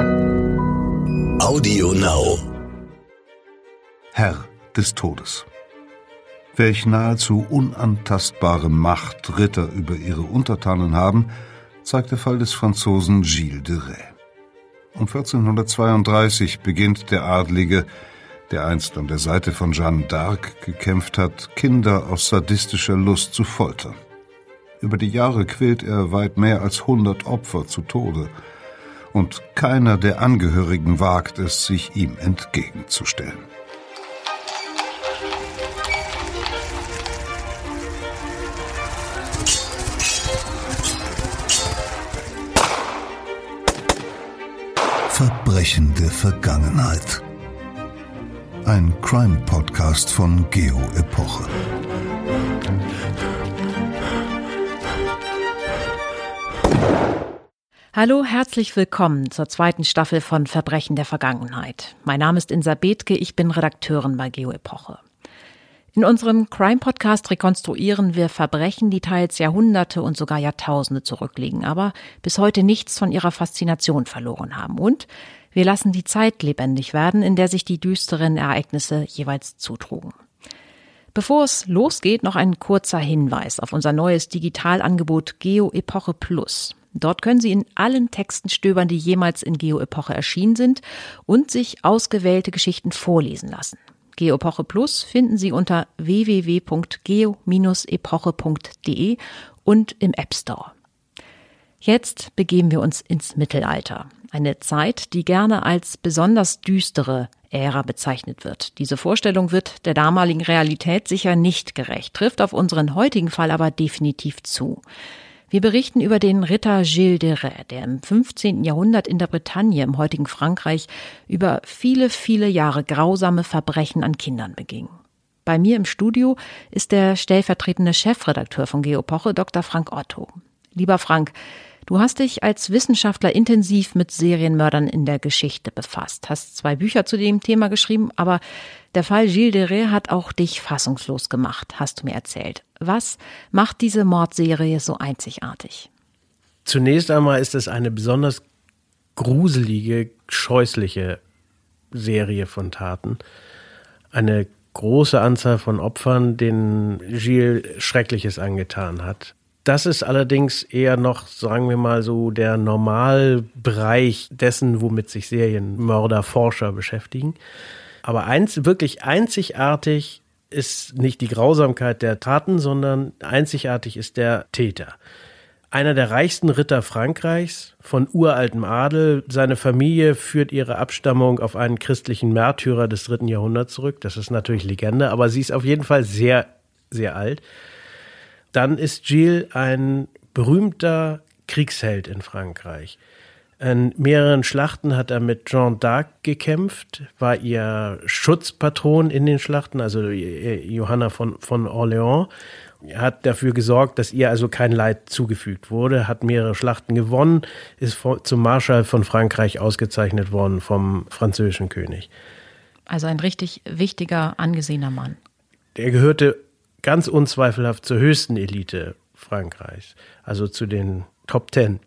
Audio Now. Herr des Todes. Welch nahezu unantastbare Macht Ritter über ihre Untertanen haben, zeigt der Fall des Franzosen Gilles de Rais. Um 1432 beginnt der Adlige, der einst an der Seite von Jeanne d'Arc gekämpft hat, Kinder aus sadistischer Lust zu foltern. Über die Jahre quält er weit mehr als hundert Opfer zu Tode, und keiner der Angehörigen wagt es, sich ihm entgegenzustellen. Verbrechende Vergangenheit. Ein Crime-Podcast von Geo Epoche. Hallo, herzlich willkommen zur zweiten Staffel von Verbrechen der Vergangenheit. Mein Name ist Insa Bethke, ich bin Redakteurin bei Geo Epoche. In unserem Crime-Podcast rekonstruieren wir Verbrechen, die teils Jahrhunderte und sogar Jahrtausende zurückliegen, aber bis heute nichts von ihrer Faszination verloren haben. Und wir lassen die Zeit lebendig werden, in der sich die düsteren Ereignisse jeweils zutrugen. Bevor es losgeht, noch ein kurzer Hinweis auf unser neues Digitalangebot Geo Epoche Plus. Dort können Sie in allen Texten stöbern, die jemals in Geo Epoche erschienen sind und sich ausgewählte Geschichten vorlesen lassen. Geopoche Plus finden Sie unter www.geo-epoche.de und im App Store. Jetzt begeben wir uns ins Mittelalter. Eine Zeit, die gerne als besonders düstere Ära bezeichnet wird. Diese Vorstellung wird der damaligen Realität sicher nicht gerecht, trifft auf unseren heutigen Fall aber definitiv zu. Wir berichten über den Ritter Gilles de Rais, der im 15. Jahrhundert in der Bretagne im heutigen Frankreich über viele, viele Jahre grausame Verbrechen an Kindern beging. Bei mir im Studio ist der stellvertretende Chefredakteur von Geopoche, Dr. Frank Otto. Lieber Frank, Du hast dich als Wissenschaftler intensiv mit Serienmördern in der Geschichte befasst, hast zwei Bücher zu dem Thema geschrieben, aber der Fall Gilles de Rais hat auch dich fassungslos gemacht, hast du mir erzählt. Was macht diese Mordserie so einzigartig? Zunächst einmal ist es eine besonders gruselige, scheußliche Serie von Taten. Eine große Anzahl von Opfern, denen Gilles Schreckliches angetan hat. Das ist allerdings eher noch, sagen wir mal so, der Normalbereich dessen, womit sich Serienmörderforscher beschäftigen. Aber eins, wirklich einzigartig ist nicht die Grausamkeit der Taten, sondern einzigartig ist der Täter. Einer der reichsten Ritter Frankreichs, von uraltem Adel. Seine Familie führt ihre Abstammung auf einen christlichen Märtyrer des dritten Jahrhunderts zurück. Das ist natürlich Legende, aber sie ist auf jeden Fall sehr, sehr alt. Dann ist Gilles ein berühmter Kriegsheld in Frankreich. In mehreren Schlachten hat er mit Jeanne d'Arc gekämpft, war ihr Schutzpatron in den Schlachten, also Johanna von, von Orléans. Er hat dafür gesorgt, dass ihr also kein Leid zugefügt wurde, hat mehrere Schlachten gewonnen, ist zum Marschall von Frankreich ausgezeichnet worden vom französischen König. Also ein richtig wichtiger, angesehener Mann. Er gehörte ganz unzweifelhaft zur höchsten Elite Frankreichs, also zu den Top Ten.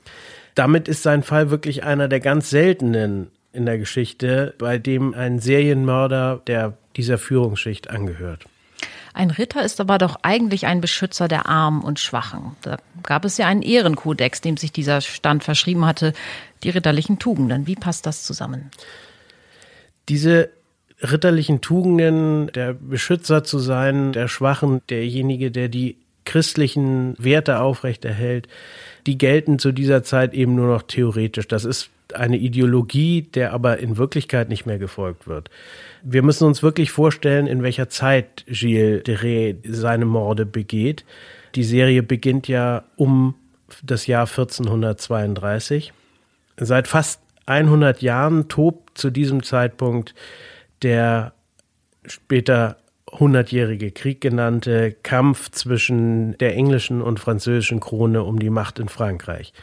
Damit ist sein Fall wirklich einer der ganz seltenen in der Geschichte, bei dem ein Serienmörder der dieser Führungsschicht angehört. Ein Ritter ist aber doch eigentlich ein Beschützer der Armen und Schwachen. Da gab es ja einen Ehrenkodex, dem sich dieser Stand verschrieben hatte, die ritterlichen Tugenden. Wie passt das zusammen? Diese ritterlichen Tugenden, der Beschützer zu sein, der Schwachen, derjenige, der die christlichen Werte aufrechterhält, die gelten zu dieser Zeit eben nur noch theoretisch. Das ist eine Ideologie, der aber in Wirklichkeit nicht mehr gefolgt wird. Wir müssen uns wirklich vorstellen, in welcher Zeit Gilles de Rais seine Morde begeht. Die Serie beginnt ja um das Jahr 1432. Seit fast 100 Jahren tobt zu diesem Zeitpunkt der später hundertjährige Krieg genannte Kampf zwischen der englischen und französischen Krone um die Macht in Frankreich.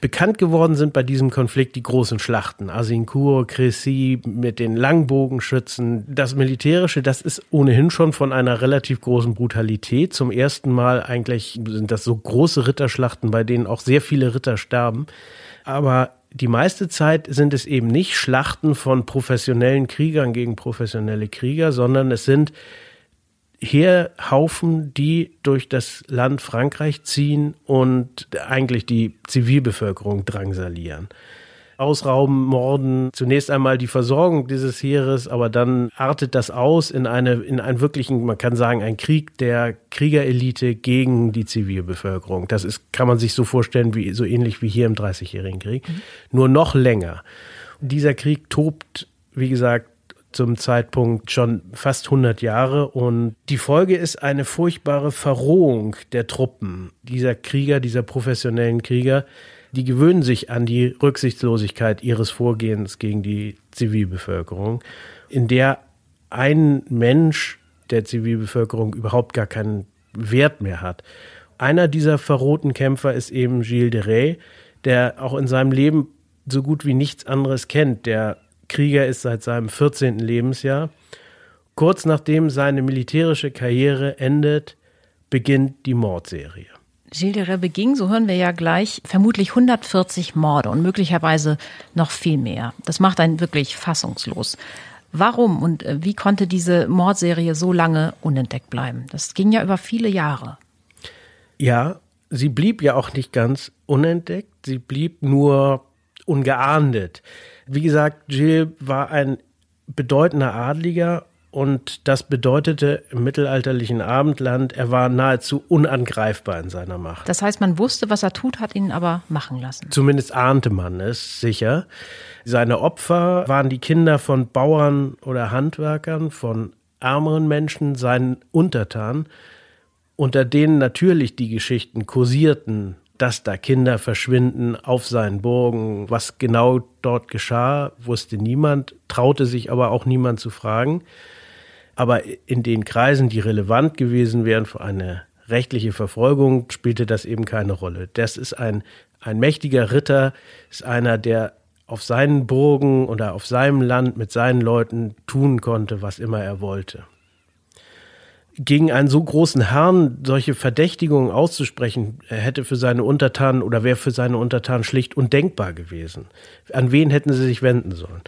Bekannt geworden sind bei diesem Konflikt die großen Schlachten. Azincourt, Crécy mit den Langbogenschützen. Das Militärische, das ist ohnehin schon von einer relativ großen Brutalität. Zum ersten Mal eigentlich sind das so große Ritterschlachten, bei denen auch sehr viele Ritter sterben. Aber die meiste Zeit sind es eben nicht Schlachten von professionellen Kriegern gegen professionelle Krieger, sondern es sind Heerhaufen, die durch das Land Frankreich ziehen und eigentlich die Zivilbevölkerung drangsalieren. Ausrauben, Morden, zunächst einmal die Versorgung dieses Heeres, aber dann artet das aus in eine, in einen wirklichen, man kann sagen, ein Krieg der Kriegerelite gegen die Zivilbevölkerung. Das ist, kann man sich so vorstellen, wie, so ähnlich wie hier im Dreißigjährigen Krieg. Mhm. Nur noch länger. Dieser Krieg tobt, wie gesagt, zum Zeitpunkt schon fast 100 Jahre und die Folge ist eine furchtbare Verrohung der Truppen dieser Krieger, dieser professionellen Krieger, die gewöhnen sich an die Rücksichtslosigkeit ihres Vorgehens gegen die Zivilbevölkerung, in der ein Mensch der Zivilbevölkerung überhaupt gar keinen Wert mehr hat. Einer dieser verrohten Kämpfer ist eben Gilles de Rais, der auch in seinem Leben so gut wie nichts anderes kennt. Der Krieger ist seit seinem 14. Lebensjahr. Kurz nachdem seine militärische Karriere endet, beginnt die Mordserie. Gilles de Rais beging, so hören wir ja gleich, vermutlich 140 Morde und möglicherweise noch viel mehr. Das macht einen wirklich fassungslos. Warum und äh, wie konnte diese Mordserie so lange unentdeckt bleiben? Das ging ja über viele Jahre. Ja, sie blieb ja auch nicht ganz unentdeckt, sie blieb nur ungeahndet. Wie gesagt, Gilles war ein bedeutender Adliger und das bedeutete im mittelalterlichen Abendland, er war nahezu unangreifbar in seiner Macht. Das heißt, man wusste, was er tut, hat ihn aber machen lassen. Zumindest ahnte man es sicher. Seine Opfer waren die Kinder von Bauern oder Handwerkern, von ärmeren Menschen, seinen Untertanen, unter denen natürlich die Geschichten kursierten, dass da Kinder verschwinden auf seinen Burgen. Was genau dort geschah, wusste niemand, traute sich aber auch niemand zu fragen. Aber in den Kreisen, die relevant gewesen wären für eine rechtliche Verfolgung, spielte das eben keine Rolle. Das ist ein, ein mächtiger Ritter, ist einer, der auf seinen Burgen oder auf seinem Land mit seinen Leuten tun konnte, was immer er wollte. Gegen einen so großen Herrn solche Verdächtigungen auszusprechen, hätte für seine Untertanen oder wäre für seine Untertanen schlicht undenkbar gewesen. An wen hätten sie sich wenden sollen?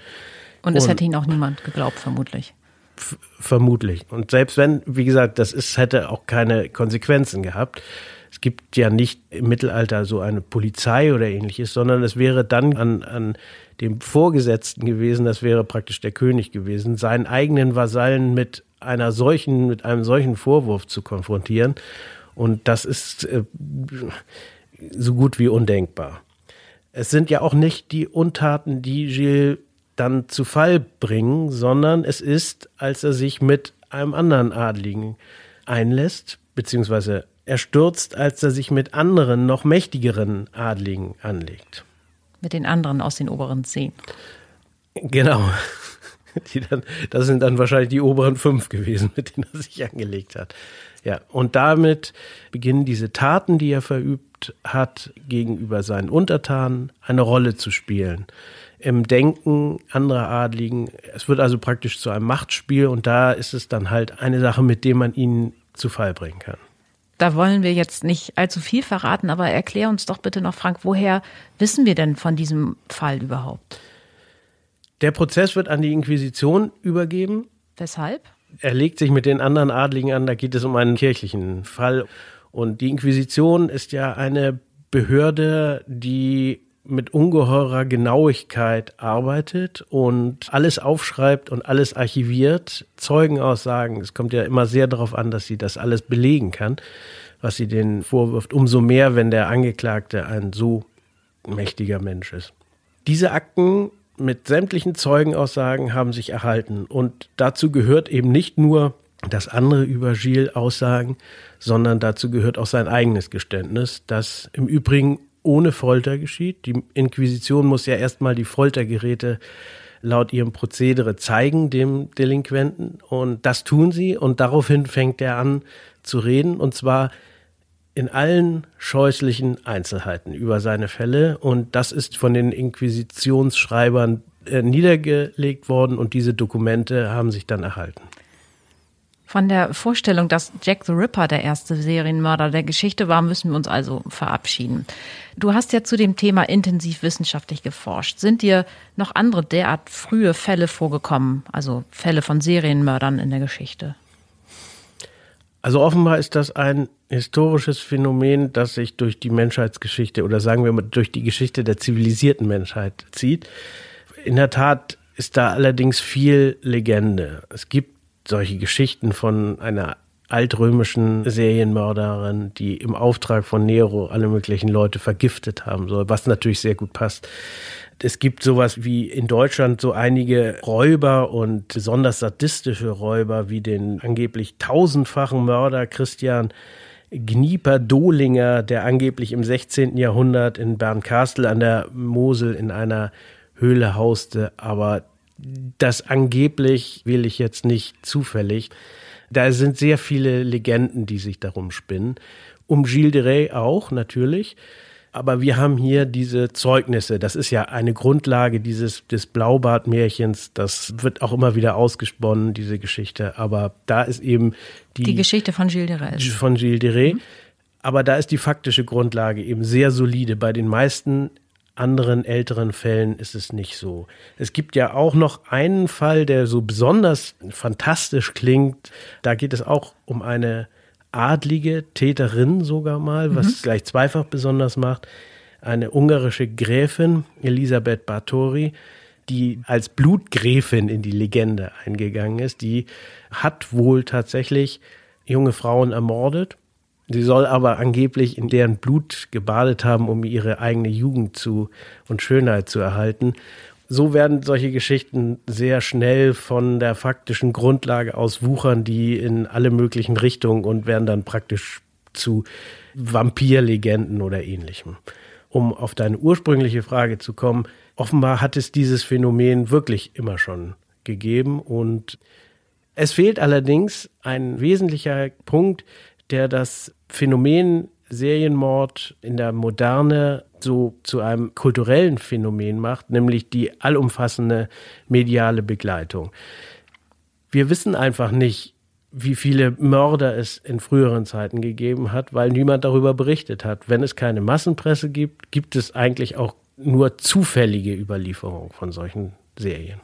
Und es Und, hätte ihn auch niemand geglaubt, vermutlich vermutlich. Und selbst wenn, wie gesagt, das ist, hätte auch keine Konsequenzen gehabt. Es gibt ja nicht im Mittelalter so eine Polizei oder ähnliches, sondern es wäre dann an, an dem Vorgesetzten gewesen, das wäre praktisch der König gewesen, seinen eigenen Vasallen mit einer solchen, mit einem solchen Vorwurf zu konfrontieren. Und das ist äh, so gut wie undenkbar. Es sind ja auch nicht die Untaten, die Gilles dann zu Fall bringen, sondern es ist, als er sich mit einem anderen Adligen einlässt, beziehungsweise er stürzt, als er sich mit anderen, noch mächtigeren Adligen anlegt. Mit den anderen aus den oberen zehn. Genau. Dann, das sind dann wahrscheinlich die oberen fünf gewesen, mit denen er sich angelegt hat. Ja, und damit beginnen diese Taten, die er verübt hat, gegenüber seinen Untertanen eine Rolle zu spielen im Denken anderer Adligen. Es wird also praktisch zu einem Machtspiel und da ist es dann halt eine Sache, mit der man ihn zu Fall bringen kann. Da wollen wir jetzt nicht allzu viel verraten, aber erklär uns doch bitte noch, Frank, woher wissen wir denn von diesem Fall überhaupt? Der Prozess wird an die Inquisition übergeben. Weshalb? Er legt sich mit den anderen Adligen an, da geht es um einen kirchlichen Fall. Und die Inquisition ist ja eine Behörde, die mit ungeheurer Genauigkeit arbeitet und alles aufschreibt und alles archiviert, Zeugenaussagen. Es kommt ja immer sehr darauf an, dass sie das alles belegen kann, was sie denen vorwirft. Umso mehr, wenn der Angeklagte ein so mächtiger Mensch ist. Diese Akten mit sämtlichen Zeugenaussagen haben sich erhalten und dazu gehört eben nicht nur dass andere über Gilles aussagen, sondern dazu gehört auch sein eigenes Geständnis, das im Übrigen ohne Folter geschieht. Die Inquisition muss ja erstmal die Foltergeräte laut ihrem Prozedere zeigen dem Delinquenten. Und das tun sie. Und daraufhin fängt er an zu reden. Und zwar in allen scheußlichen Einzelheiten über seine Fälle. Und das ist von den Inquisitionsschreibern äh, niedergelegt worden. Und diese Dokumente haben sich dann erhalten. Von der Vorstellung, dass Jack the Ripper der erste Serienmörder der Geschichte war, müssen wir uns also verabschieden. Du hast ja zu dem Thema intensiv wissenschaftlich geforscht. Sind dir noch andere derart frühe Fälle vorgekommen, also Fälle von Serienmördern in der Geschichte? Also offenbar ist das ein historisches Phänomen, das sich durch die Menschheitsgeschichte oder sagen wir mal durch die Geschichte der zivilisierten Menschheit zieht. In der Tat ist da allerdings viel Legende. Es gibt solche Geschichten von einer altrömischen Serienmörderin, die im Auftrag von Nero alle möglichen Leute vergiftet haben soll, was natürlich sehr gut passt. Es gibt sowas wie in Deutschland so einige Räuber und besonders sadistische Räuber wie den angeblich tausendfachen Mörder Christian Gnieper Dohlinger, der angeblich im 16. Jahrhundert in Bernkastel an der Mosel in einer Höhle hauste, aber das angeblich will ich jetzt nicht zufällig. Da sind sehr viele Legenden, die sich darum spinnen. Um Gilles de Rais auch, natürlich. Aber wir haben hier diese Zeugnisse. Das ist ja eine Grundlage dieses, des Blaubart-Märchens. Das wird auch immer wieder ausgesponnen, diese Geschichte. Aber da ist eben die. Die Geschichte von Gilles de Rais. Von Gilles de Rais. Mhm. Aber da ist die faktische Grundlage eben sehr solide. Bei den meisten anderen älteren Fällen ist es nicht so. Es gibt ja auch noch einen Fall, der so besonders fantastisch klingt. Da geht es auch um eine adlige Täterin sogar mal, mhm. was es gleich zweifach besonders macht. Eine ungarische Gräfin, Elisabeth Bartori, die als Blutgräfin in die Legende eingegangen ist. Die hat wohl tatsächlich junge Frauen ermordet Sie soll aber angeblich in deren Blut gebadet haben, um ihre eigene Jugend zu und Schönheit zu erhalten. So werden solche Geschichten sehr schnell von der faktischen Grundlage aus wuchern, die in alle möglichen Richtungen und werden dann praktisch zu Vampirlegenden oder ähnlichem. Um auf deine ursprüngliche Frage zu kommen, offenbar hat es dieses Phänomen wirklich immer schon gegeben und es fehlt allerdings ein wesentlicher Punkt, der das Phänomen Serienmord in der Moderne so zu einem kulturellen Phänomen macht, nämlich die allumfassende mediale Begleitung. Wir wissen einfach nicht, wie viele Mörder es in früheren Zeiten gegeben hat, weil niemand darüber berichtet hat. Wenn es keine Massenpresse gibt, gibt es eigentlich auch nur zufällige Überlieferung von solchen Serien.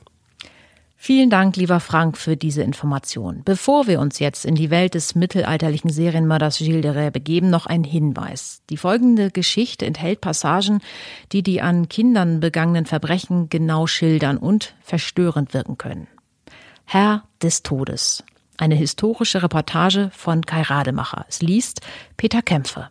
Vielen Dank, lieber Frank, für diese Information. Bevor wir uns jetzt in die Welt des mittelalterlichen Serienmörders Gilles de Rais begeben, noch ein Hinweis. Die folgende Geschichte enthält Passagen, die die an Kindern begangenen Verbrechen genau schildern und verstörend wirken können. Herr des Todes. Eine historische Reportage von Kai Rademacher. Es liest Peter Kämpfe.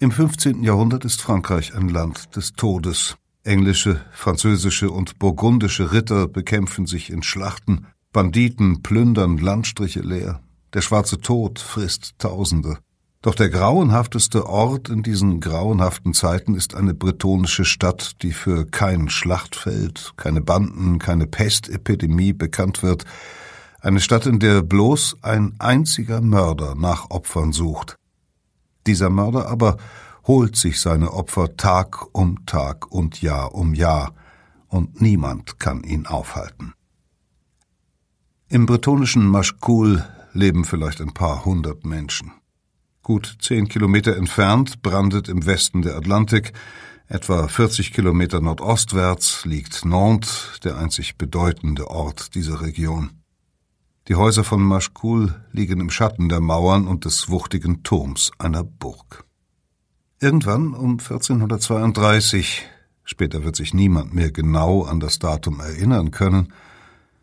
Im 15. Jahrhundert ist Frankreich ein Land des Todes. Englische, französische und burgundische Ritter bekämpfen sich in Schlachten, Banditen plündern Landstriche leer, der schwarze Tod frisst Tausende. Doch der grauenhafteste Ort in diesen grauenhaften Zeiten ist eine bretonische Stadt, die für kein Schlachtfeld, keine Banden, keine Pestepidemie bekannt wird, eine Stadt, in der bloß ein einziger Mörder nach Opfern sucht. Dieser Mörder aber holt sich seine Opfer Tag um Tag und Jahr um Jahr, und niemand kann ihn aufhalten. Im bretonischen Maschkul leben vielleicht ein paar hundert Menschen. Gut zehn Kilometer entfernt brandet im Westen der Atlantik, etwa 40 Kilometer nordostwärts liegt Nantes, der einzig bedeutende Ort dieser Region. Die Häuser von Maschkul liegen im Schatten der Mauern und des wuchtigen Turms einer Burg. Irgendwann um 1432, später wird sich niemand mehr genau an das Datum erinnern können,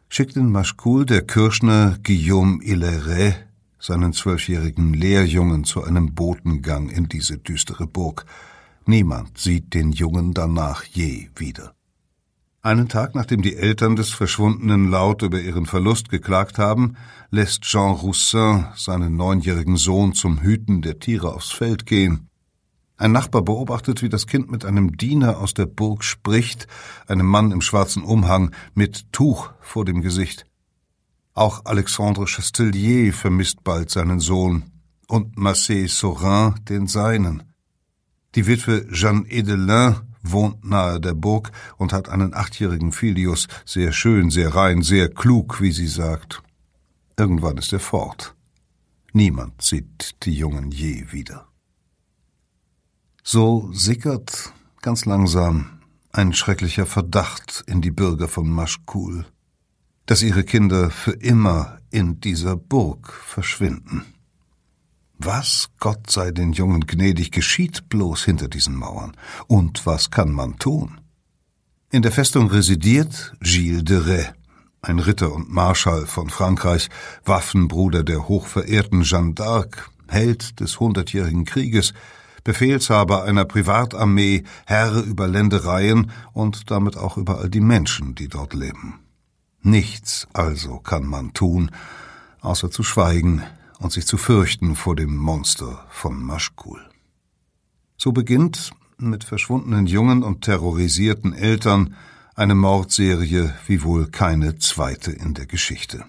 schickt in Maschkul der Kirschner Guillaume Hilaire seinen zwölfjährigen Lehrjungen zu einem Botengang in diese düstere Burg. Niemand sieht den Jungen danach je wieder. Einen Tag nachdem die Eltern des Verschwundenen laut über ihren Verlust geklagt haben, lässt Jean Roussin seinen neunjährigen Sohn zum Hüten der Tiere aufs Feld gehen. Ein Nachbar beobachtet, wie das Kind mit einem Diener aus der Burg spricht, einem Mann im schwarzen Umhang mit Tuch vor dem Gesicht. Auch Alexandre Chastellier vermisst bald seinen Sohn und Massé Saurin den seinen. Die Witwe Jeanne Edelin wohnt nahe der Burg und hat einen achtjährigen Filius, sehr schön, sehr rein, sehr klug, wie sie sagt. Irgendwann ist er fort. Niemand sieht die Jungen je wieder. So sickert ganz langsam ein schrecklicher Verdacht in die Bürger von Maschkul, dass ihre Kinder für immer in dieser Burg verschwinden. Was, Gott sei den Jungen gnädig, geschieht bloß hinter diesen Mauern? Und was kann man tun? In der Festung residiert Gilles de Rais, ein Ritter und Marschall von Frankreich, Waffenbruder der hochverehrten Jeanne d'Arc, Held des Hundertjährigen Krieges, Befehlshaber einer Privatarmee, Herr über Ländereien und damit auch über all die Menschen, die dort leben. Nichts also kann man tun, außer zu schweigen und sich zu fürchten vor dem Monster von Maschkul. So beginnt mit verschwundenen Jungen und terrorisierten Eltern eine Mordserie wie wohl keine zweite in der Geschichte.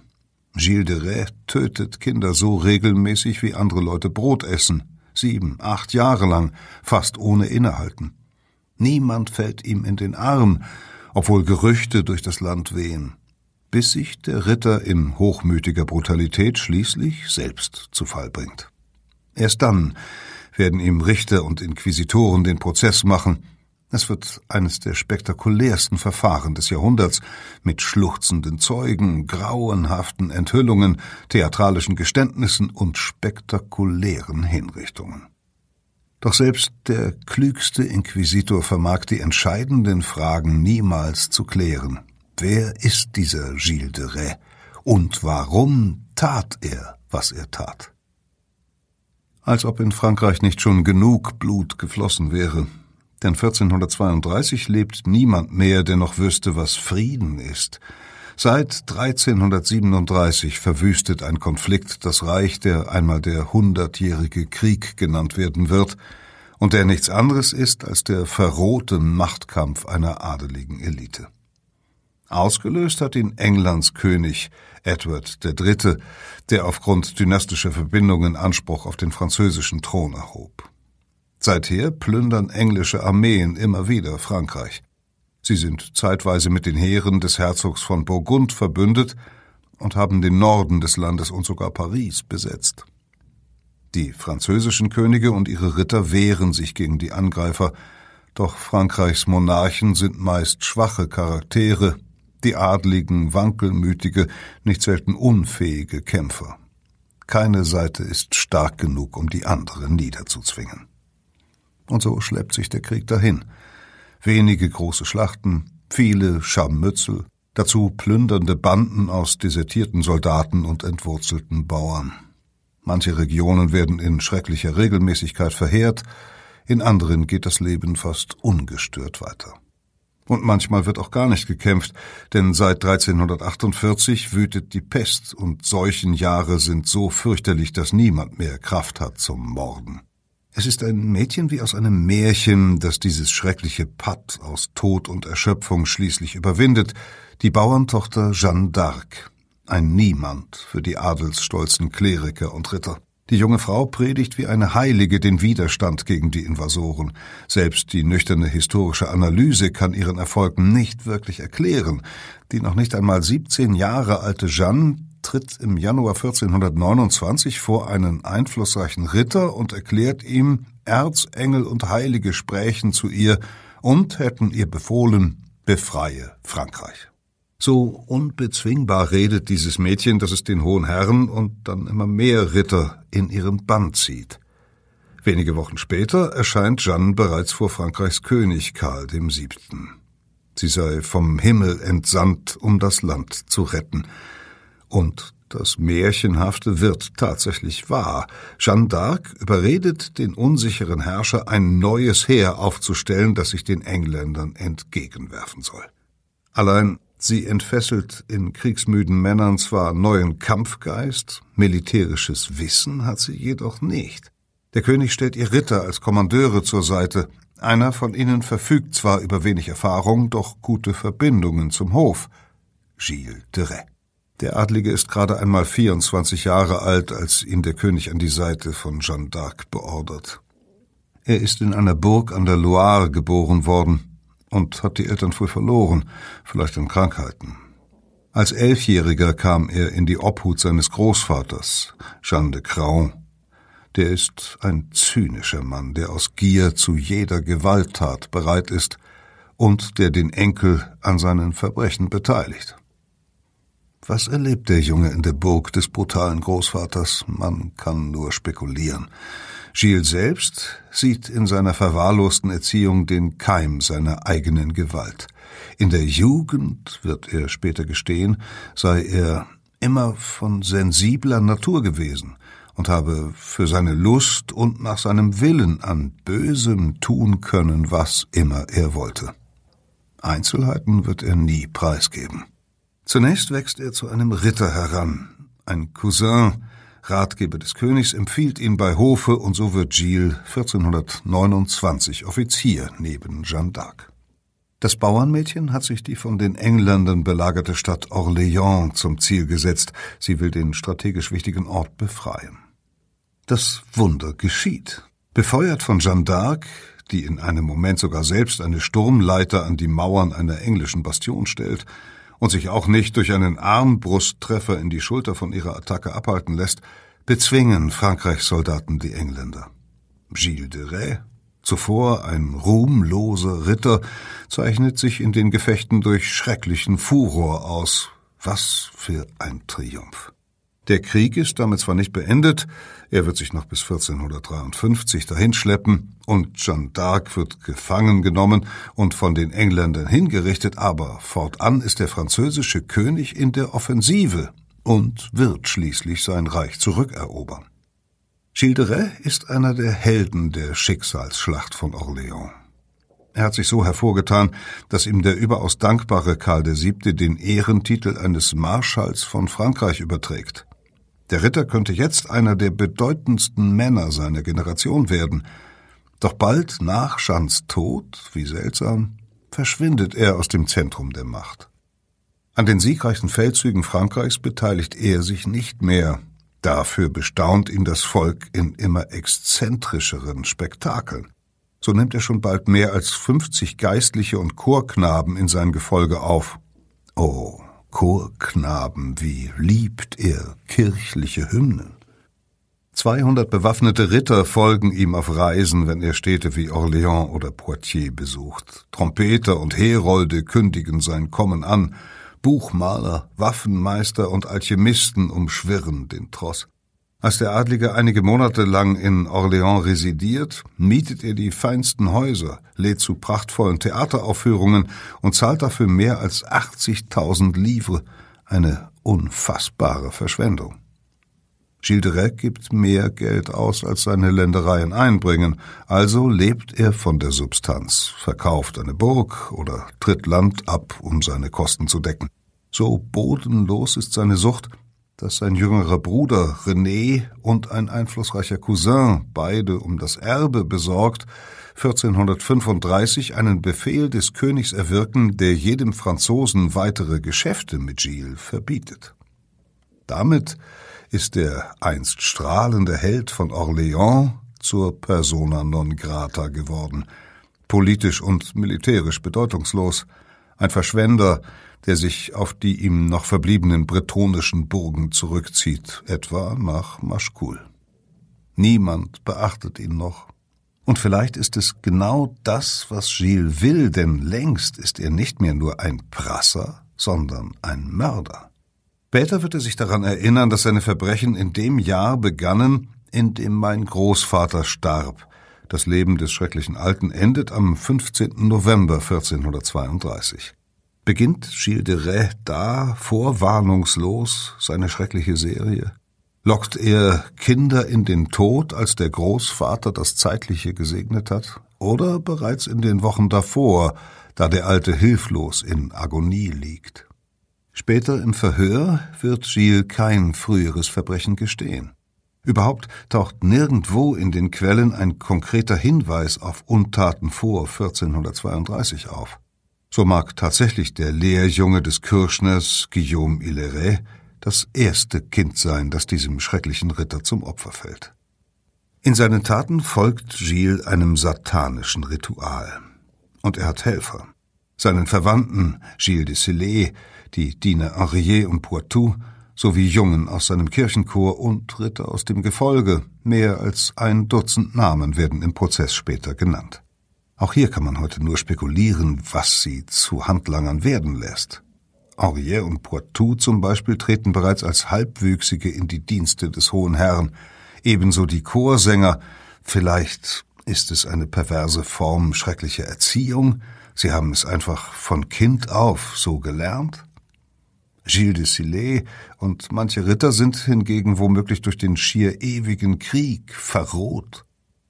Gilles de Rais tötet Kinder so regelmäßig wie andere Leute Brot essen, sieben, acht Jahre lang, fast ohne Innehalten. Niemand fällt ihm in den Arm, obwohl Gerüchte durch das Land wehen, bis sich der Ritter in hochmütiger Brutalität schließlich selbst zu Fall bringt. Erst dann werden ihm Richter und Inquisitoren den Prozess machen, es wird eines der spektakulärsten Verfahren des Jahrhunderts mit schluchzenden Zeugen, grauenhaften Enthüllungen, theatralischen Geständnissen und spektakulären Hinrichtungen. Doch selbst der klügste Inquisitor vermag die entscheidenden Fragen niemals zu klären. Wer ist dieser Gilles de Rais? Und warum tat er, was er tat? Als ob in Frankreich nicht schon genug Blut geflossen wäre, denn 1432 lebt niemand mehr, der noch wüsste, was Frieden ist. Seit 1337 verwüstet ein Konflikt das Reich, der einmal der Hundertjährige Krieg genannt werden wird und der nichts anderes ist als der verrohte Machtkampf einer adeligen Elite. Ausgelöst hat ihn Englands König Edward III., der aufgrund dynastischer Verbindungen Anspruch auf den französischen Thron erhob. Seither plündern englische Armeen immer wieder Frankreich. Sie sind zeitweise mit den Heeren des Herzogs von Burgund verbündet und haben den Norden des Landes und sogar Paris besetzt. Die französischen Könige und ihre Ritter wehren sich gegen die Angreifer, doch Frankreichs Monarchen sind meist schwache Charaktere, die adligen, wankelmütige, nicht selten unfähige Kämpfer. Keine Seite ist stark genug, um die andere niederzuzwingen. Und so schleppt sich der Krieg dahin. Wenige große Schlachten, viele Scharmützel, dazu plündernde Banden aus desertierten Soldaten und entwurzelten Bauern. Manche Regionen werden in schrecklicher Regelmäßigkeit verheert, in anderen geht das Leben fast ungestört weiter. Und manchmal wird auch gar nicht gekämpft, denn seit 1348 wütet die Pest und Seuchenjahre sind so fürchterlich, dass niemand mehr Kraft hat zum Morden. Es ist ein Mädchen wie aus einem Märchen, das dieses schreckliche Patt aus Tod und Erschöpfung schließlich überwindet, die Bauerntochter Jeanne d'Arc, ein Niemand für die adelsstolzen Kleriker und Ritter. Die junge Frau predigt wie eine Heilige den Widerstand gegen die Invasoren. Selbst die nüchterne historische Analyse kann ihren Erfolgen nicht wirklich erklären. Die noch nicht einmal 17 Jahre alte Jeanne tritt im Januar 1429 vor einen einflussreichen Ritter und erklärt ihm, Erzengel und Heilige sprächen zu ihr und hätten ihr befohlen, befreie Frankreich. So unbezwingbar redet dieses Mädchen, dass es den hohen Herren und dann immer mehr Ritter in ihren Bann zieht. Wenige Wochen später erscheint Jeanne bereits vor Frankreichs König Karl VII. Sie sei vom Himmel entsandt, um das Land zu retten. Und das Märchenhafte wird tatsächlich wahr. Jeanne d'Arc überredet den unsicheren Herrscher, ein neues Heer aufzustellen, das sich den Engländern entgegenwerfen soll. Allein sie entfesselt in kriegsmüden Männern zwar neuen Kampfgeist, militärisches Wissen hat sie jedoch nicht. Der König stellt ihr Ritter als Kommandeure zur Seite. Einer von ihnen verfügt zwar über wenig Erfahrung, doch gute Verbindungen zum Hof. Gilles de Rais. Der Adlige ist gerade einmal 24 Jahre alt, als ihn der König an die Seite von Jeanne d'Arc beordert. Er ist in einer Burg an der Loire geboren worden und hat die Eltern früh verloren, vielleicht an Krankheiten. Als Elfjähriger kam er in die Obhut seines Großvaters, Jean de Craon. Der ist ein zynischer Mann, der aus Gier zu jeder Gewalttat bereit ist und der den Enkel an seinen Verbrechen beteiligt. Was erlebt der Junge in der Burg des brutalen Großvaters? Man kann nur spekulieren. Gilles selbst sieht in seiner verwahrlosten Erziehung den Keim seiner eigenen Gewalt. In der Jugend, wird er später gestehen, sei er immer von sensibler Natur gewesen und habe für seine Lust und nach seinem Willen an Bösem tun können, was immer er wollte. Einzelheiten wird er nie preisgeben. Zunächst wächst er zu einem Ritter heran. Ein Cousin, Ratgeber des Königs, empfiehlt ihn bei Hofe und so wird Gilles 1429 Offizier neben Jeanne d'Arc. Das Bauernmädchen hat sich die von den Engländern belagerte Stadt Orléans zum Ziel gesetzt. Sie will den strategisch wichtigen Ort befreien. Das Wunder geschieht. Befeuert von Jeanne d'Arc, die in einem Moment sogar selbst eine Sturmleiter an die Mauern einer englischen Bastion stellt und sich auch nicht durch einen Armbrusttreffer in die Schulter von ihrer Attacke abhalten lässt, bezwingen Frankreichs Soldaten die Engländer. Gilles de Rais Zuvor ein ruhmloser Ritter zeichnet sich in den Gefechten durch schrecklichen Furor aus. Was für ein Triumph. Der Krieg ist damit zwar nicht beendet, er wird sich noch bis 1453 dahinschleppen und Jeanne d'Arc wird gefangen genommen und von den Engländern hingerichtet, aber fortan ist der französische König in der Offensive und wird schließlich sein Reich zurückerobern. Gilles ist einer der Helden der Schicksalsschlacht von Orléans. Er hat sich so hervorgetan, dass ihm der überaus dankbare Karl VII. den Ehrentitel eines Marschalls von Frankreich überträgt. Der Ritter könnte jetzt einer der bedeutendsten Männer seiner Generation werden. Doch bald nach Jeannes Tod, wie seltsam, verschwindet er aus dem Zentrum der Macht. An den siegreichen Feldzügen Frankreichs beteiligt er sich nicht mehr, Dafür bestaunt ihn das Volk in immer exzentrischeren Spektakeln. So nimmt er schon bald mehr als 50 Geistliche und Chorknaben in sein Gefolge auf. Oh, Chorknaben, wie liebt er kirchliche Hymnen. 200 bewaffnete Ritter folgen ihm auf Reisen, wenn er Städte wie Orléans oder Poitiers besucht. Trompeter und Herolde kündigen sein Kommen an, Buchmaler, Waffenmeister und Alchemisten umschwirren den Tross. Als der Adlige einige Monate lang in Orléans residiert, mietet er die feinsten Häuser, lädt zu prachtvollen Theateraufführungen und zahlt dafür mehr als 80.000 Livres, eine unfassbare Verschwendung. Gilles de Rais gibt mehr Geld aus, als seine Ländereien einbringen, also lebt er von der Substanz, verkauft eine Burg oder tritt Land ab, um seine Kosten zu decken. So bodenlos ist seine Sucht, dass sein jüngerer Bruder René und ein einflussreicher Cousin, beide um das Erbe besorgt, 1435 einen Befehl des Königs erwirken, der jedem Franzosen weitere Geschäfte mit Gilles verbietet. Damit ist der einst strahlende Held von Orléans zur persona non grata geworden, politisch und militärisch bedeutungslos, ein Verschwender, der sich auf die ihm noch verbliebenen bretonischen Burgen zurückzieht, etwa nach Maschkul. Niemand beachtet ihn noch. Und vielleicht ist es genau das, was Gilles will, denn längst ist er nicht mehr nur ein Prasser, sondern ein Mörder. Später wird er sich daran erinnern, dass seine Verbrechen in dem Jahr begannen, in dem mein Großvater starb. Das Leben des schrecklichen Alten endet am 15. November 1432. Beginnt Gilles de Rais da vorwarnungslos seine schreckliche Serie? Lockt er Kinder in den Tod, als der Großvater das Zeitliche gesegnet hat? Oder bereits in den Wochen davor, da der Alte hilflos in Agonie liegt? Später im Verhör wird Gilles kein früheres Verbrechen gestehen. Überhaupt taucht nirgendwo in den Quellen ein konkreter Hinweis auf Untaten vor 1432 auf. So mag tatsächlich der Lehrjunge des Kirschners Guillaume Hilleret das erste Kind sein, das diesem schrecklichen Ritter zum Opfer fällt. In seinen Taten folgt Gilles einem satanischen Ritual. Und er hat Helfer. seinen Verwandten Gilles de Sillé, die Diener Henriet und Poitou, sowie Jungen aus seinem Kirchenchor und Ritter aus dem Gefolge. Mehr als ein Dutzend Namen werden im Prozess später genannt. Auch hier kann man heute nur spekulieren, was sie zu Handlangern werden lässt. Henriet und Poitou zum Beispiel treten bereits als Halbwüchsige in die Dienste des Hohen Herrn, ebenso die Chorsänger. Vielleicht ist es eine perverse Form schrecklicher Erziehung, sie haben es einfach von Kind auf so gelernt? Gilles de Sillé und manche Ritter sind hingegen womöglich durch den schier ewigen Krieg verroht.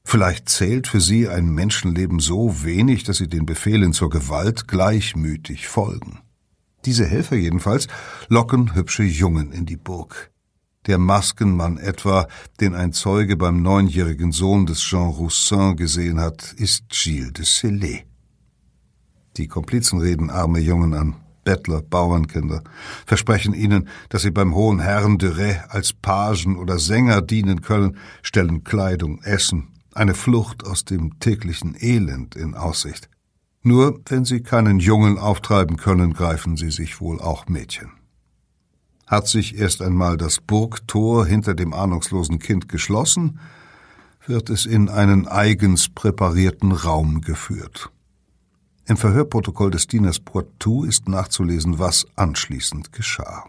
Vielleicht zählt für sie ein Menschenleben so wenig, dass sie den Befehlen zur Gewalt gleichmütig folgen. Diese Helfer jedenfalls locken hübsche Jungen in die Burg. Der Maskenmann etwa, den ein Zeuge beim neunjährigen Sohn des Jean Roussin gesehen hat, ist Gilles de Sillé. Die Komplizen reden arme Jungen an, Bettler, Bauernkinder, versprechen ihnen, dass sie beim hohen Herrn de Rais als Pagen oder Sänger dienen können, stellen Kleidung, Essen, eine Flucht aus dem täglichen Elend in Aussicht. Nur wenn sie keinen Jungen auftreiben können, greifen sie sich wohl auch Mädchen. Hat sich erst einmal das Burgtor hinter dem ahnungslosen Kind geschlossen, wird es in einen eigens präparierten Raum geführt. Im Verhörprotokoll des Dieners Poitou ist nachzulesen, was anschließend geschah.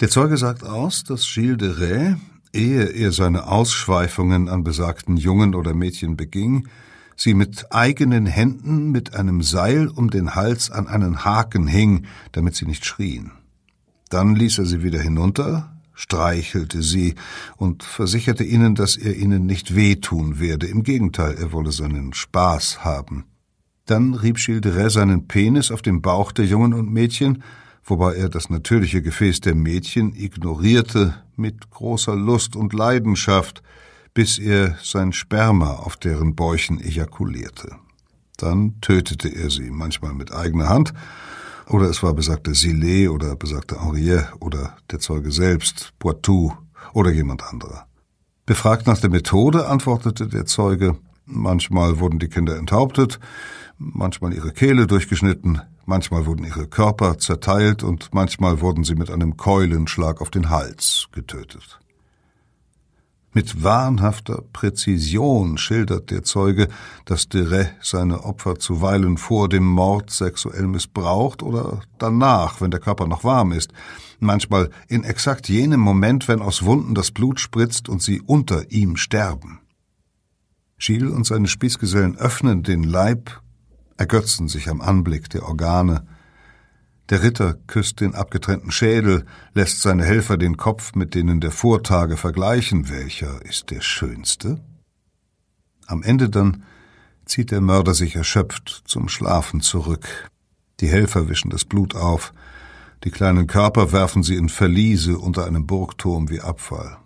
Der Zeuge sagt aus, dass Gilles de Rais, ehe er seine Ausschweifungen an besagten Jungen oder Mädchen beging, sie mit eigenen Händen mit einem Seil um den Hals an einen Haken hing, damit sie nicht schrien. Dann ließ er sie wieder hinunter, streichelte sie und versicherte ihnen, dass er ihnen nicht wehtun werde, im Gegenteil, er wolle seinen Spaß haben. Dann rieb Gilles seinen Penis auf den Bauch der Jungen und Mädchen, wobei er das natürliche Gefäß der Mädchen ignorierte mit großer Lust und Leidenschaft, bis er sein Sperma auf deren Bäuchen ejakulierte. Dann tötete er sie, manchmal mit eigener Hand, oder es war besagter Sillet oder besagter Henriet oder der Zeuge selbst, Poitou oder jemand anderer. Befragt nach der Methode antwortete der Zeuge, manchmal wurden die Kinder enthauptet, manchmal ihre Kehle durchgeschnitten, manchmal wurden ihre Körper zerteilt und manchmal wurden sie mit einem Keulenschlag auf den Hals getötet. Mit wahnhafter Präzision schildert der Zeuge, dass Deret seine Opfer zuweilen vor dem Mord sexuell missbraucht oder danach, wenn der Körper noch warm ist, manchmal in exakt jenem Moment, wenn aus Wunden das Blut spritzt und sie unter ihm sterben. Gilles und seine Spießgesellen öffnen den Leib ergötzen sich am Anblick der Organe. Der Ritter küsst den abgetrennten Schädel, lässt seine Helfer den Kopf mit denen der Vortage vergleichen, welcher ist der schönste? Am Ende dann zieht der Mörder sich erschöpft zum Schlafen zurück. Die Helfer wischen das Blut auf, die kleinen Körper werfen sie in Verliese unter einem Burgturm wie Abfall.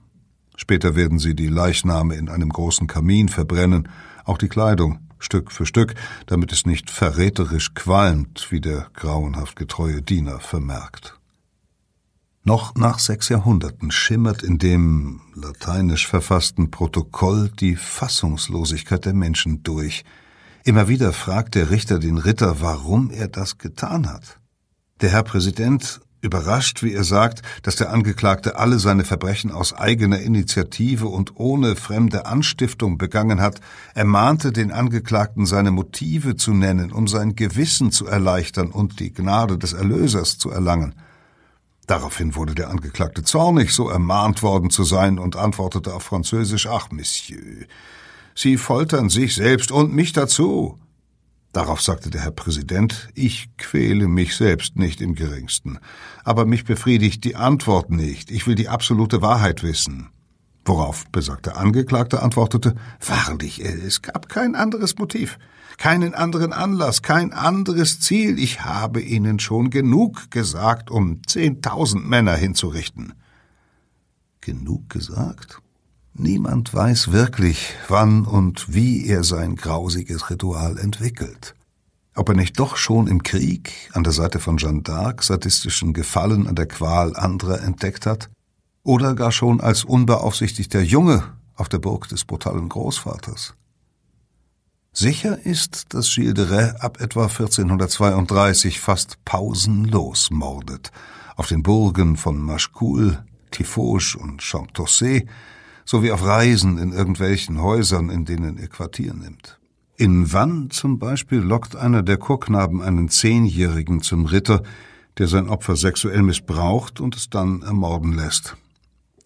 Später werden sie die Leichname in einem großen Kamin verbrennen, auch die Kleidung, Stück für Stück, damit es nicht verräterisch qualmt, wie der grauenhaft getreue Diener vermerkt. Noch nach sechs Jahrhunderten schimmert in dem lateinisch verfassten Protokoll die Fassungslosigkeit der Menschen durch. Immer wieder fragt der Richter den Ritter, warum er das getan hat. Der Herr Präsident Überrascht, wie er sagt, dass der Angeklagte alle seine Verbrechen aus eigener Initiative und ohne fremde Anstiftung begangen hat, ermahnte den Angeklagten seine Motive zu nennen, um sein Gewissen zu erleichtern und die Gnade des Erlösers zu erlangen. Daraufhin wurde der Angeklagte zornig, so ermahnt worden zu sein, und antwortete auf Französisch Ach, Monsieur, Sie foltern sich selbst und mich dazu. Darauf sagte der Herr Präsident, ich quäle mich selbst nicht im geringsten, aber mich befriedigt die Antwort nicht, ich will die absolute Wahrheit wissen. Worauf besagter Angeklagte antwortete, wahrlich, es gab kein anderes Motiv, keinen anderen Anlass, kein anderes Ziel, ich habe Ihnen schon genug gesagt, um zehntausend Männer hinzurichten. Genug gesagt? Niemand weiß wirklich, wann und wie er sein grausiges Ritual entwickelt. Ob er nicht doch schon im Krieg an der Seite von Jeanne d'Arc sadistischen Gefallen an der Qual anderer entdeckt hat, oder gar schon als unbeaufsichtigter Junge auf der Burg des brutalen Großvaters. Sicher ist, dass Gilles de Rais ab etwa 1432 fast pausenlos mordet. Auf den Burgen von Machecoul, Tifauge und Champtossé sowie auf Reisen in irgendwelchen Häusern, in denen er Quartier nimmt. In Vannes zum Beispiel lockt einer der Chorknaben einen Zehnjährigen zum Ritter, der sein Opfer sexuell missbraucht und es dann ermorden lässt.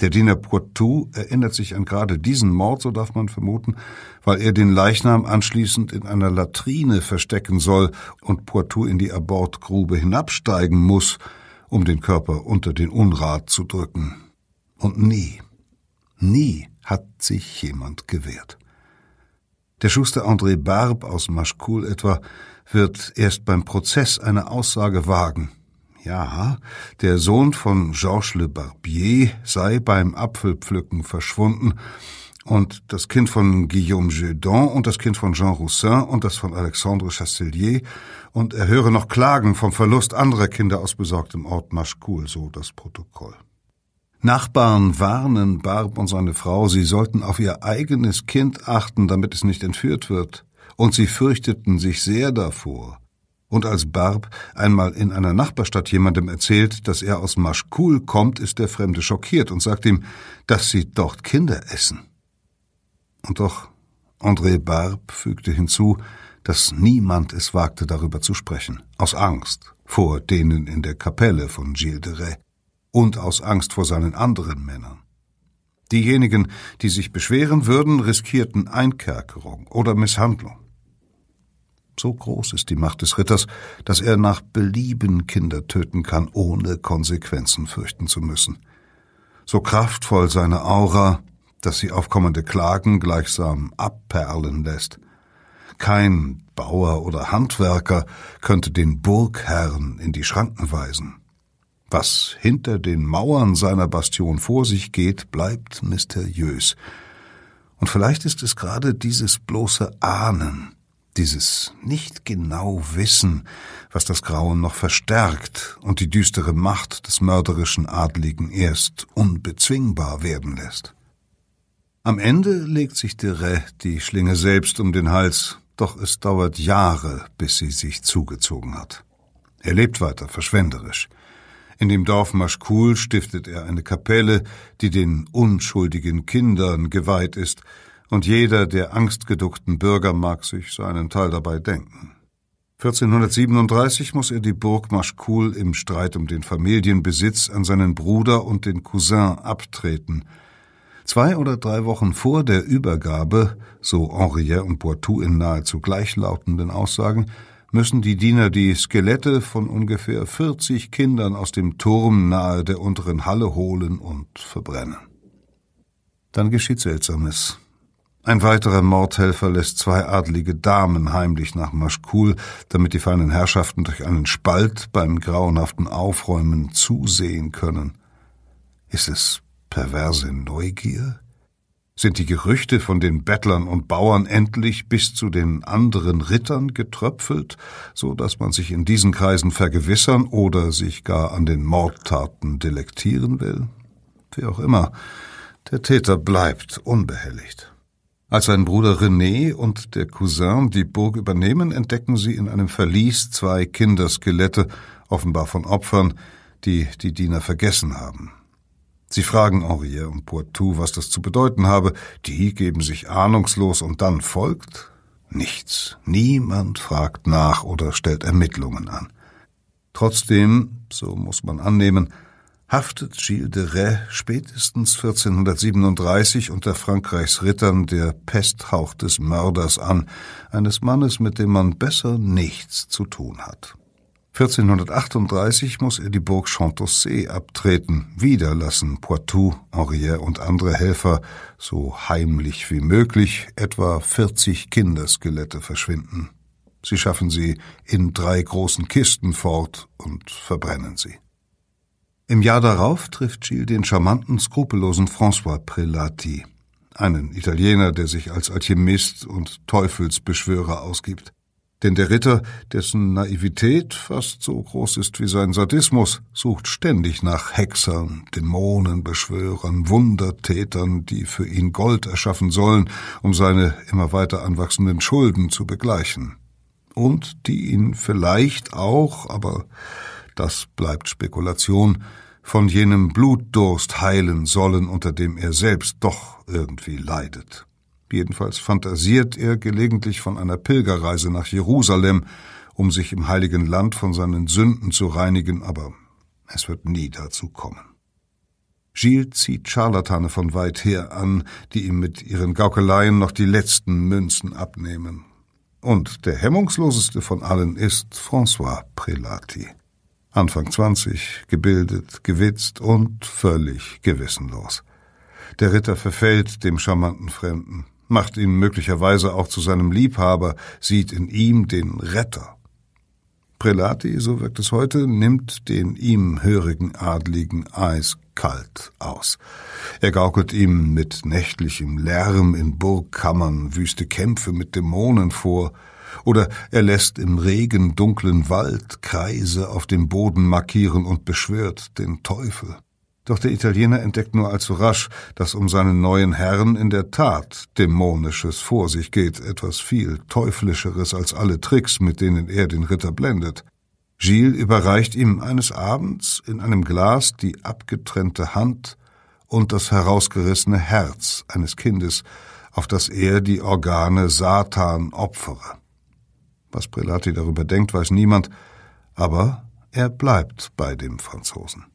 Der Diener Poitou erinnert sich an gerade diesen Mord, so darf man vermuten, weil er den Leichnam anschließend in einer Latrine verstecken soll und Poitou in die Abortgrube hinabsteigen muss, um den Körper unter den Unrat zu drücken. Und nie, nie hat sich jemand gewehrt. Der Schuster André Barbe aus Machecoul etwa wird erst beim Prozess eine Aussage wagen. Ja, der Sohn von Georges Le Barbier sei beim Apfelpflücken verschwunden und das Kind von Guillaume Gedon und das Kind von Jean Roussin und das von Alexandre Chasselier und er höre noch Klagen vom Verlust anderer Kinder aus besorgtem Ort Maschkul, so das Protokoll. Nachbarn warnen Barb und seine Frau, sie sollten auf ihr eigenes Kind achten, damit es nicht entführt wird, und sie fürchteten sich sehr davor. Und als Barb einmal in einer Nachbarstadt jemandem erzählt, dass er aus Maschkul kommt, ist der Fremde schockiert und sagt ihm, dass sie dort Kinder essen. Und doch, André Barb fügte hinzu, dass niemand es wagte, darüber zu sprechen, aus Angst vor denen in der Kapelle von Gilles de Rais und aus Angst vor seinen anderen Männern. Diejenigen, die sich beschweren würden, riskierten Einkerkerung oder Misshandlung. So groß ist die Macht des Ritters, dass er nach Belieben Kinder töten kann, ohne Konsequenzen fürchten zu müssen. So kraftvoll seine Aura, dass sie aufkommende Klagen gleichsam abperlen lässt. Kein Bauer oder Handwerker könnte den Burgherrn in die Schranken weisen. Was hinter den Mauern seiner Bastion vor sich geht, bleibt mysteriös. Und vielleicht ist es gerade dieses bloße Ahnen, dieses nicht genau Wissen, was das Grauen noch verstärkt und die düstere Macht des mörderischen Adligen erst unbezwingbar werden lässt. Am Ende legt sich Dere die Schlinge selbst um den Hals, doch es dauert Jahre, bis sie sich zugezogen hat. Er lebt weiter verschwenderisch. In dem Dorf Maschkul stiftet er eine Kapelle, die den unschuldigen Kindern geweiht ist, und jeder der angstgeduckten Bürger mag sich seinen Teil dabei denken. 1437 muss er die Burg Maschkul im Streit um den Familienbesitz an seinen Bruder und den Cousin abtreten. Zwei oder drei Wochen vor der Übergabe, so Henriet und Poitou in nahezu gleichlautenden Aussagen, müssen die Diener die Skelette von ungefähr 40 Kindern aus dem Turm nahe der unteren Halle holen und verbrennen. Dann geschieht Seltsames. Ein weiterer Mordhelfer lässt zwei adlige Damen heimlich nach Maschkul, damit die feinen Herrschaften durch einen Spalt beim grauenhaften Aufräumen zusehen können. Ist es perverse Neugier? Sind die Gerüchte von den Bettlern und Bauern endlich bis zu den anderen Rittern getröpfelt, so dass man sich in diesen Kreisen vergewissern oder sich gar an den Mordtaten delektieren will? Wie auch immer, der Täter bleibt unbehelligt. Als sein Bruder René und der Cousin die Burg übernehmen, entdecken sie in einem Verlies zwei Kinderskelette, offenbar von Opfern, die die Diener vergessen haben. Sie fragen Henriet und Poitou, was das zu bedeuten habe. Die geben sich ahnungslos und dann folgt nichts. Niemand fragt nach oder stellt Ermittlungen an. Trotzdem, so muss man annehmen, haftet Gilles de Rais spätestens 1437 unter Frankreichs Rittern der Pesthauch des Mörders an, eines Mannes, mit dem man besser nichts zu tun hat. 1438 muss er die Burg Chantossé abtreten. Wieder lassen Poitou, Henriet und andere Helfer so heimlich wie möglich etwa 40 Kinderskelette verschwinden. Sie schaffen sie in drei großen Kisten fort und verbrennen sie. Im Jahr darauf trifft Gilles den charmanten, skrupellosen François Prelati, einen Italiener, der sich als Alchemist und Teufelsbeschwörer ausgibt. Denn der Ritter, dessen Naivität fast so groß ist wie sein Sadismus, sucht ständig nach Hexern, Dämonenbeschwörern, Wundertätern, die für ihn Gold erschaffen sollen, um seine immer weiter anwachsenden Schulden zu begleichen. Und die ihn vielleicht auch, aber das bleibt Spekulation, von jenem Blutdurst heilen sollen, unter dem er selbst doch irgendwie leidet. Jedenfalls fantasiert er gelegentlich von einer Pilgerreise nach Jerusalem, um sich im heiligen Land von seinen Sünden zu reinigen, aber es wird nie dazu kommen. Gilles zieht Scharlatane von weit her an, die ihm mit ihren Gaukeleien noch die letzten Münzen abnehmen. Und der hemmungsloseste von allen ist François Prelati. Anfang zwanzig, gebildet, gewitzt und völlig gewissenlos. Der Ritter verfällt dem charmanten Fremden macht ihn möglicherweise auch zu seinem Liebhaber, sieht in ihm den Retter. Prelati, so wirkt es heute, nimmt den ihm hörigen Adligen eiskalt aus. Er gaukelt ihm mit nächtlichem Lärm in Burgkammern wüste Kämpfe mit Dämonen vor, oder er lässt im regen, dunklen Wald Kreise auf dem Boden markieren und beschwört den Teufel. Doch der Italiener entdeckt nur allzu rasch, dass um seinen neuen Herrn in der Tat Dämonisches vor sich geht, etwas viel Teuflischeres als alle Tricks, mit denen er den Ritter blendet. Gilles überreicht ihm eines Abends in einem Glas die abgetrennte Hand und das herausgerissene Herz eines Kindes, auf das er die Organe Satan opfere. Was Prelati darüber denkt, weiß niemand, aber er bleibt bei dem Franzosen.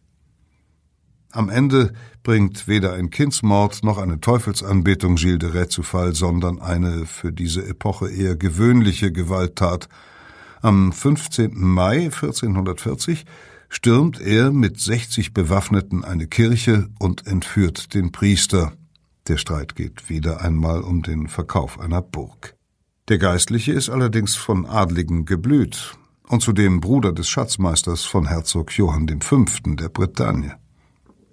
Am Ende bringt weder ein Kindsmord noch eine Teufelsanbetung Gilles de Rais zu Fall, sondern eine für diese Epoche eher gewöhnliche Gewalttat. Am 15. Mai 1440 stürmt er mit 60 Bewaffneten eine Kirche und entführt den Priester. Der Streit geht wieder einmal um den Verkauf einer Burg. Der Geistliche ist allerdings von Adligen geblüht und zudem Bruder des Schatzmeisters von Herzog Johann V. der Bretagne.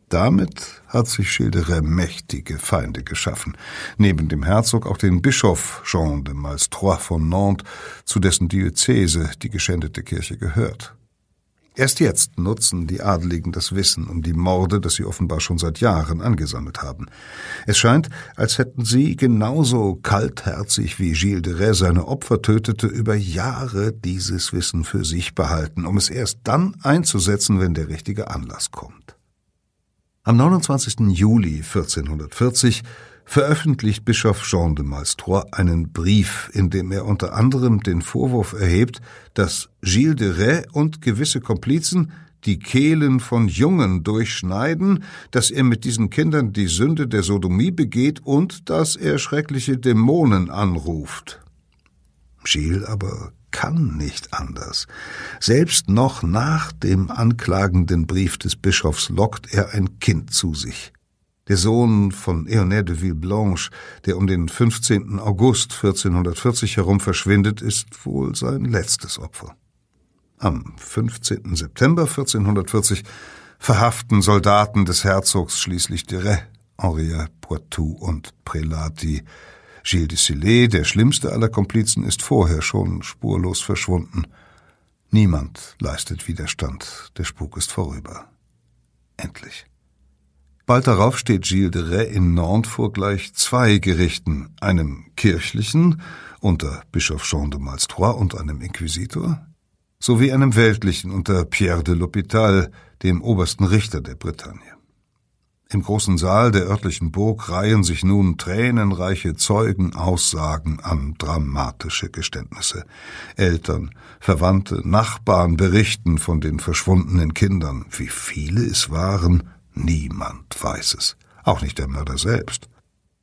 Damit hat sich Schilderer mächtige Feinde geschaffen. Neben dem Herzog auch den Bischof Jean de Malstroit von Nantes, zu dessen Diözese die geschändete Kirche gehört. Erst jetzt nutzen die Adeligen das Wissen um die Morde, das sie offenbar schon seit Jahren angesammelt haben. Es scheint, als hätten sie genauso kaltherzig wie Gilles de Rais seine Opfer tötete, über Jahre dieses Wissen für sich behalten, um es erst dann einzusetzen, wenn der richtige Anlass kommt. Am 29. Juli 1440 veröffentlicht Bischof Jean de Malstroit einen Brief, in dem er unter anderem den Vorwurf erhebt, dass Gilles de Rais und gewisse Komplizen die Kehlen von Jungen durchschneiden, dass er mit diesen Kindern die Sünde der Sodomie begeht und dass er schreckliche Dämonen anruft. Gilles aber kann nicht anders. Selbst noch nach dem anklagenden Brief des Bischofs lockt er ein Kind zu sich. Der Sohn von Eonet de Villeblanche, der um den 15. August 1440 herum verschwindet, ist wohl sein letztes Opfer. Am 15. September 1440 verhaften Soldaten des Herzogs schließlich de Rais, Henri Poitou und Prelati, Gilles de Sillet, der schlimmste aller Komplizen, ist vorher schon spurlos verschwunden. Niemand leistet Widerstand, der Spuk ist vorüber. Endlich. Bald darauf steht Gilles de Rais in Nantes vor gleich zwei Gerichten, einem kirchlichen unter Bischof Jean de Malstroit und einem Inquisitor, sowie einem weltlichen unter Pierre de l'Hôpital, dem obersten Richter der Bretagne. Im großen Saal der örtlichen Burg reihen sich nun tränenreiche Zeugenaussagen an dramatische Geständnisse. Eltern, Verwandte, Nachbarn berichten von den verschwundenen Kindern. Wie viele es waren, niemand weiß es. Auch nicht der Mörder selbst.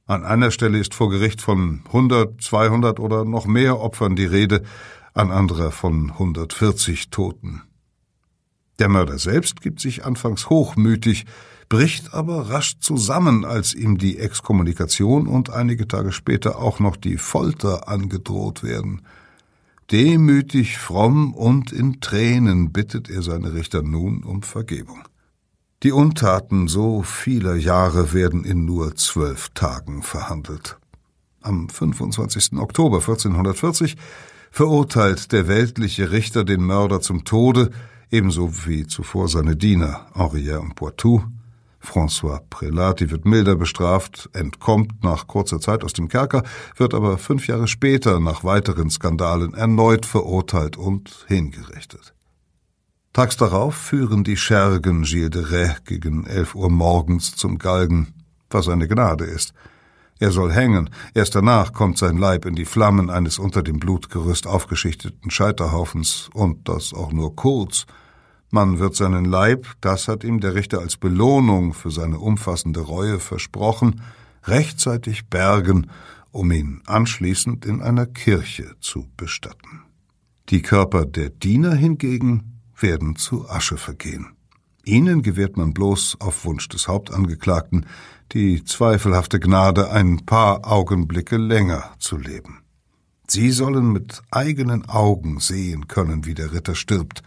An einer Stelle ist vor Gericht von 100, 200 oder noch mehr Opfern die Rede, an anderer von 140 Toten. Der Mörder selbst gibt sich anfangs hochmütig, bricht aber rasch zusammen, als ihm die Exkommunikation und einige Tage später auch noch die Folter angedroht werden. Demütig, fromm und in Tränen bittet er seine Richter nun um Vergebung. Die Untaten so vieler Jahre werden in nur zwölf Tagen verhandelt. Am 25. Oktober 1440 verurteilt der weltliche Richter den Mörder zum Tode, ebenso wie zuvor seine Diener Henriet und Poitou. François Prelati wird milder bestraft, entkommt nach kurzer Zeit aus dem Kerker, wird aber fünf Jahre später nach weiteren Skandalen erneut verurteilt und hingerichtet. Tags darauf führen die Schergen Gilles de Rais gegen elf Uhr morgens zum Galgen, was eine Gnade ist. Er soll hängen, erst danach kommt sein Leib in die Flammen eines unter dem Blutgerüst aufgeschichteten Scheiterhaufens, und das auch nur kurz – man wird seinen Leib, das hat ihm der Richter als Belohnung für seine umfassende Reue versprochen, rechtzeitig bergen, um ihn anschließend in einer Kirche zu bestatten. Die Körper der Diener hingegen werden zu Asche vergehen. Ihnen gewährt man bloß auf Wunsch des Hauptangeklagten die zweifelhafte Gnade, ein paar Augenblicke länger zu leben. Sie sollen mit eigenen Augen sehen können, wie der Ritter stirbt,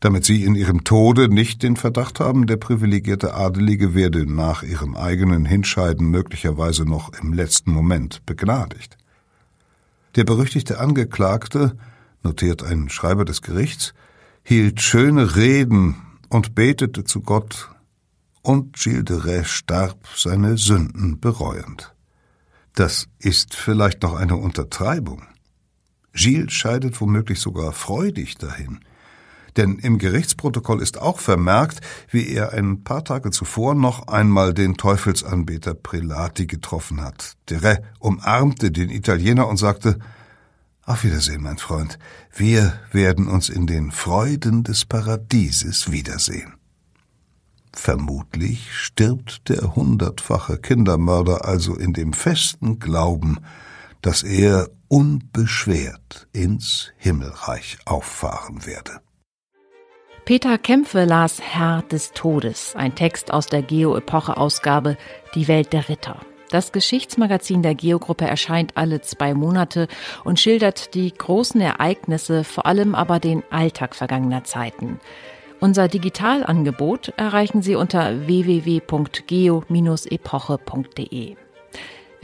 damit sie in ihrem Tode nicht den Verdacht haben, der privilegierte Adelige werde nach ihrem eigenen Hinscheiden möglicherweise noch im letzten Moment begnadigt. Der berüchtigte Angeklagte, notiert ein Schreiber des Gerichts, hielt schöne Reden und betete zu Gott, und Gilles de Rais starb seine Sünden bereuend. Das ist vielleicht noch eine Untertreibung. Gilles scheidet womöglich sogar freudig dahin – denn im Gerichtsprotokoll ist auch vermerkt, wie er ein paar Tage zuvor noch einmal den Teufelsanbeter Prelati getroffen hat. Dere umarmte den Italiener und sagte, auf Wiedersehen, mein Freund. Wir werden uns in den Freuden des Paradieses wiedersehen. Vermutlich stirbt der hundertfache Kindermörder also in dem festen Glauben, dass er unbeschwert ins Himmelreich auffahren werde. Peter Kämpfe las Herr des Todes, ein Text aus der Geo-Epoche-Ausgabe Die Welt der Ritter. Das Geschichtsmagazin der Geo-Gruppe erscheint alle zwei Monate und schildert die großen Ereignisse, vor allem aber den Alltag vergangener Zeiten. Unser Digitalangebot erreichen Sie unter www.geo-epoche.de.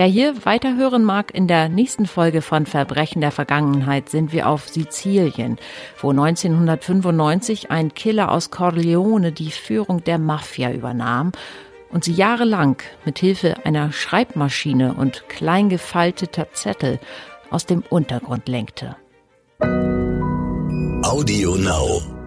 Wer hier weiterhören mag, in der nächsten Folge von Verbrechen der Vergangenheit sind wir auf Sizilien, wo 1995 ein Killer aus Corleone die Führung der Mafia übernahm und sie jahrelang mit Hilfe einer Schreibmaschine und klein gefalteter Zettel aus dem Untergrund lenkte. Audio Now